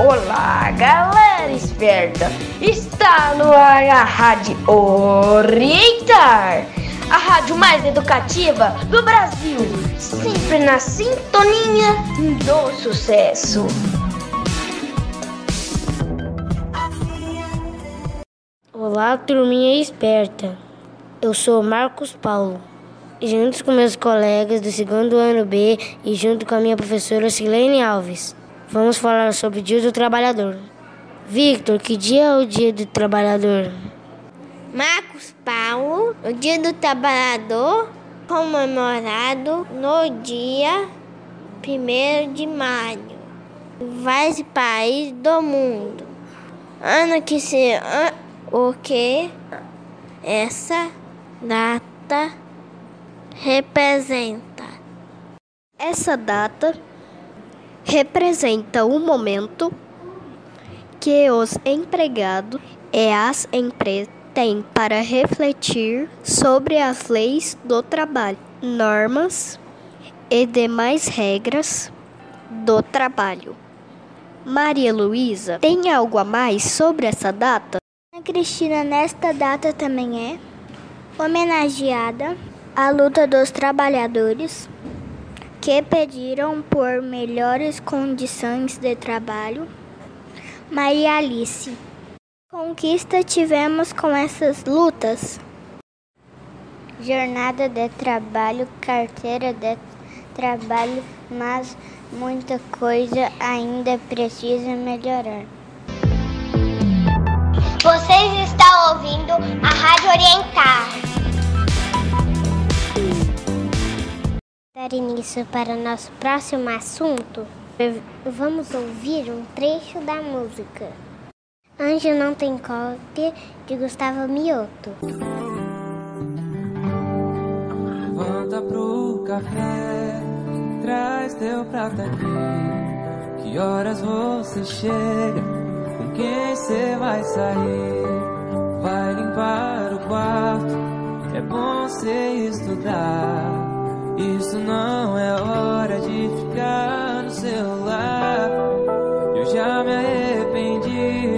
Olá, galera esperta! Está no ar a Rádio Orientar, a rádio mais educativa do Brasil, sempre na sintonia do sucesso. Olá, turminha esperta. Eu sou Marcos Paulo. Juntos com meus colegas do segundo ano B e junto com a minha professora Silene Alves, vamos falar sobre o Dia do Trabalhador. Victor, que dia é o Dia do Trabalhador? Marcos Paulo, o Dia do Trabalhador, comemorado no dia 1 de maio, em vários países do mundo. Ano que se o que essa data representa. Essa data representa o momento que os empregados e as empresas têm para refletir sobre as leis do trabalho, normas e demais regras do trabalho. Maria Luísa, tem algo a mais sobre essa data? A Cristina, nesta data também é homenageada a luta dos trabalhadores que pediram por melhores condições de trabalho. Maria Alice. Conquista tivemos com essas lutas? Jornada de trabalho, carteira de trabalho, mas muita coisa ainda precisa melhorar. Vocês estão ouvindo a Rádio Orientar. Dar início para o nosso próximo assunto, vamos ouvir um trecho da música. Anjo não tem cópia de Gustavo Mioto. Levanta pro café, traz teu prato aqui. Que horas você chega? Com quem você vai sair? Vai limpar o quarto, é bom você estudar. Isso não é hora de ficar no celular. Eu já me arrependi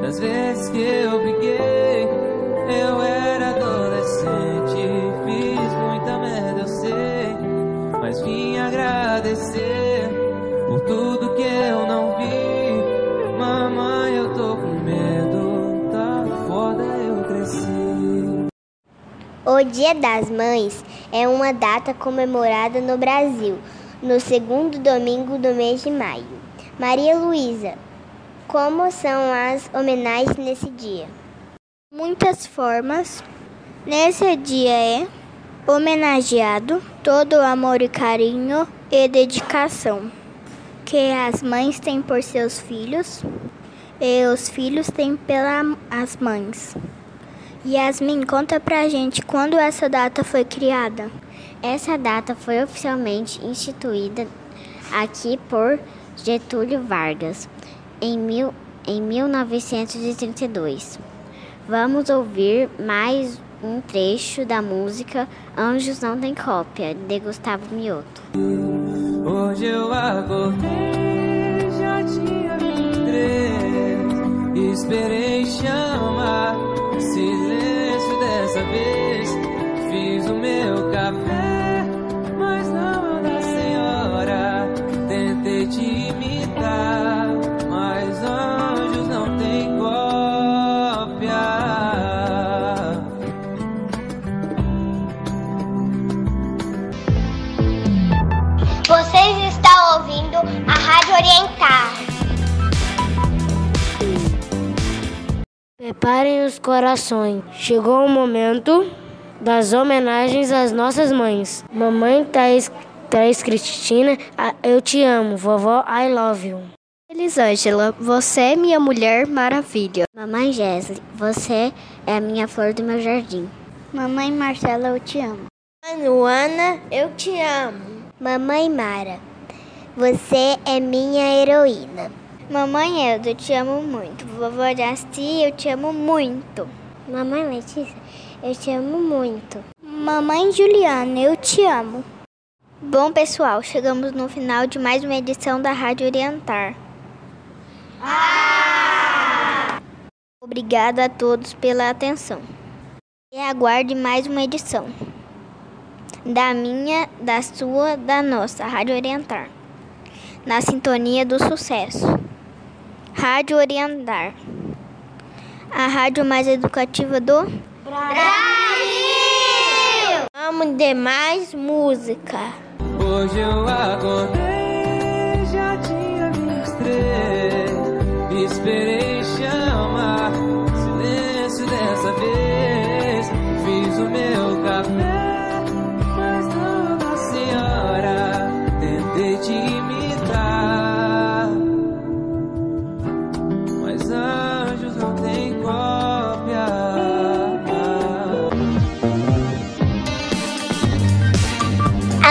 das vezes que eu briguei. Eu era adolescente, fiz muita merda, eu sei. Mas vim agradecer por tudo que eu não vi. Mamãe, eu tô com medo, tá foda, eu cresci. O Dia das Mães é uma data comemorada no Brasil, no segundo domingo do mês de maio. Maria Luísa, como são as homenagens nesse dia? Muitas formas. Nesse dia é homenageado todo o amor e carinho e dedicação que as mães têm por seus filhos e os filhos têm pelas mães. Yasmin, conta pra gente quando essa data foi criada. Essa data foi oficialmente instituída aqui por Getúlio Vargas em, mil, em 1932. Vamos ouvir mais um trecho da música Anjos Não Tem Cópia, de Gustavo Mioto. Hoje eu acordei, já tinha 23, esperei chamar silêncio dessa vez. Fiz o meu café, mas não é da senhora. Tentei te imitar, mas anjos não tem cópia. Vocês estão ouvindo a Rádio Orientar. Preparem os corações. Chegou o momento das homenagens às nossas mães. Mamãe Thaís, Thaís Cristina, eu te amo. Vovó, I love you. Elisângela, você é minha mulher maravilha. Mamãe Jesle, você é a minha flor do meu jardim. Mamãe Marcela, eu te amo. Ana, eu te amo. Mamãe Mara, você é minha heroína. Mamãe Elza, eu te amo muito. Vovó Jasti, eu te amo muito. Mamãe Letícia, eu te amo muito. Mamãe Juliana, eu te amo. Bom, pessoal, chegamos no final de mais uma edição da Rádio Orientar. Ah! Obrigado a todos pela atenção. E aguarde mais uma edição da minha, da sua, da nossa Rádio Orientar. Na sintonia do sucesso. Rádio Orientar. A rádio mais educativa do Brasil! Vamos de mais música. Hoje eu acordei, já tinha estrela. Esperei chamar, silêncio dessa vez. Fiz o meu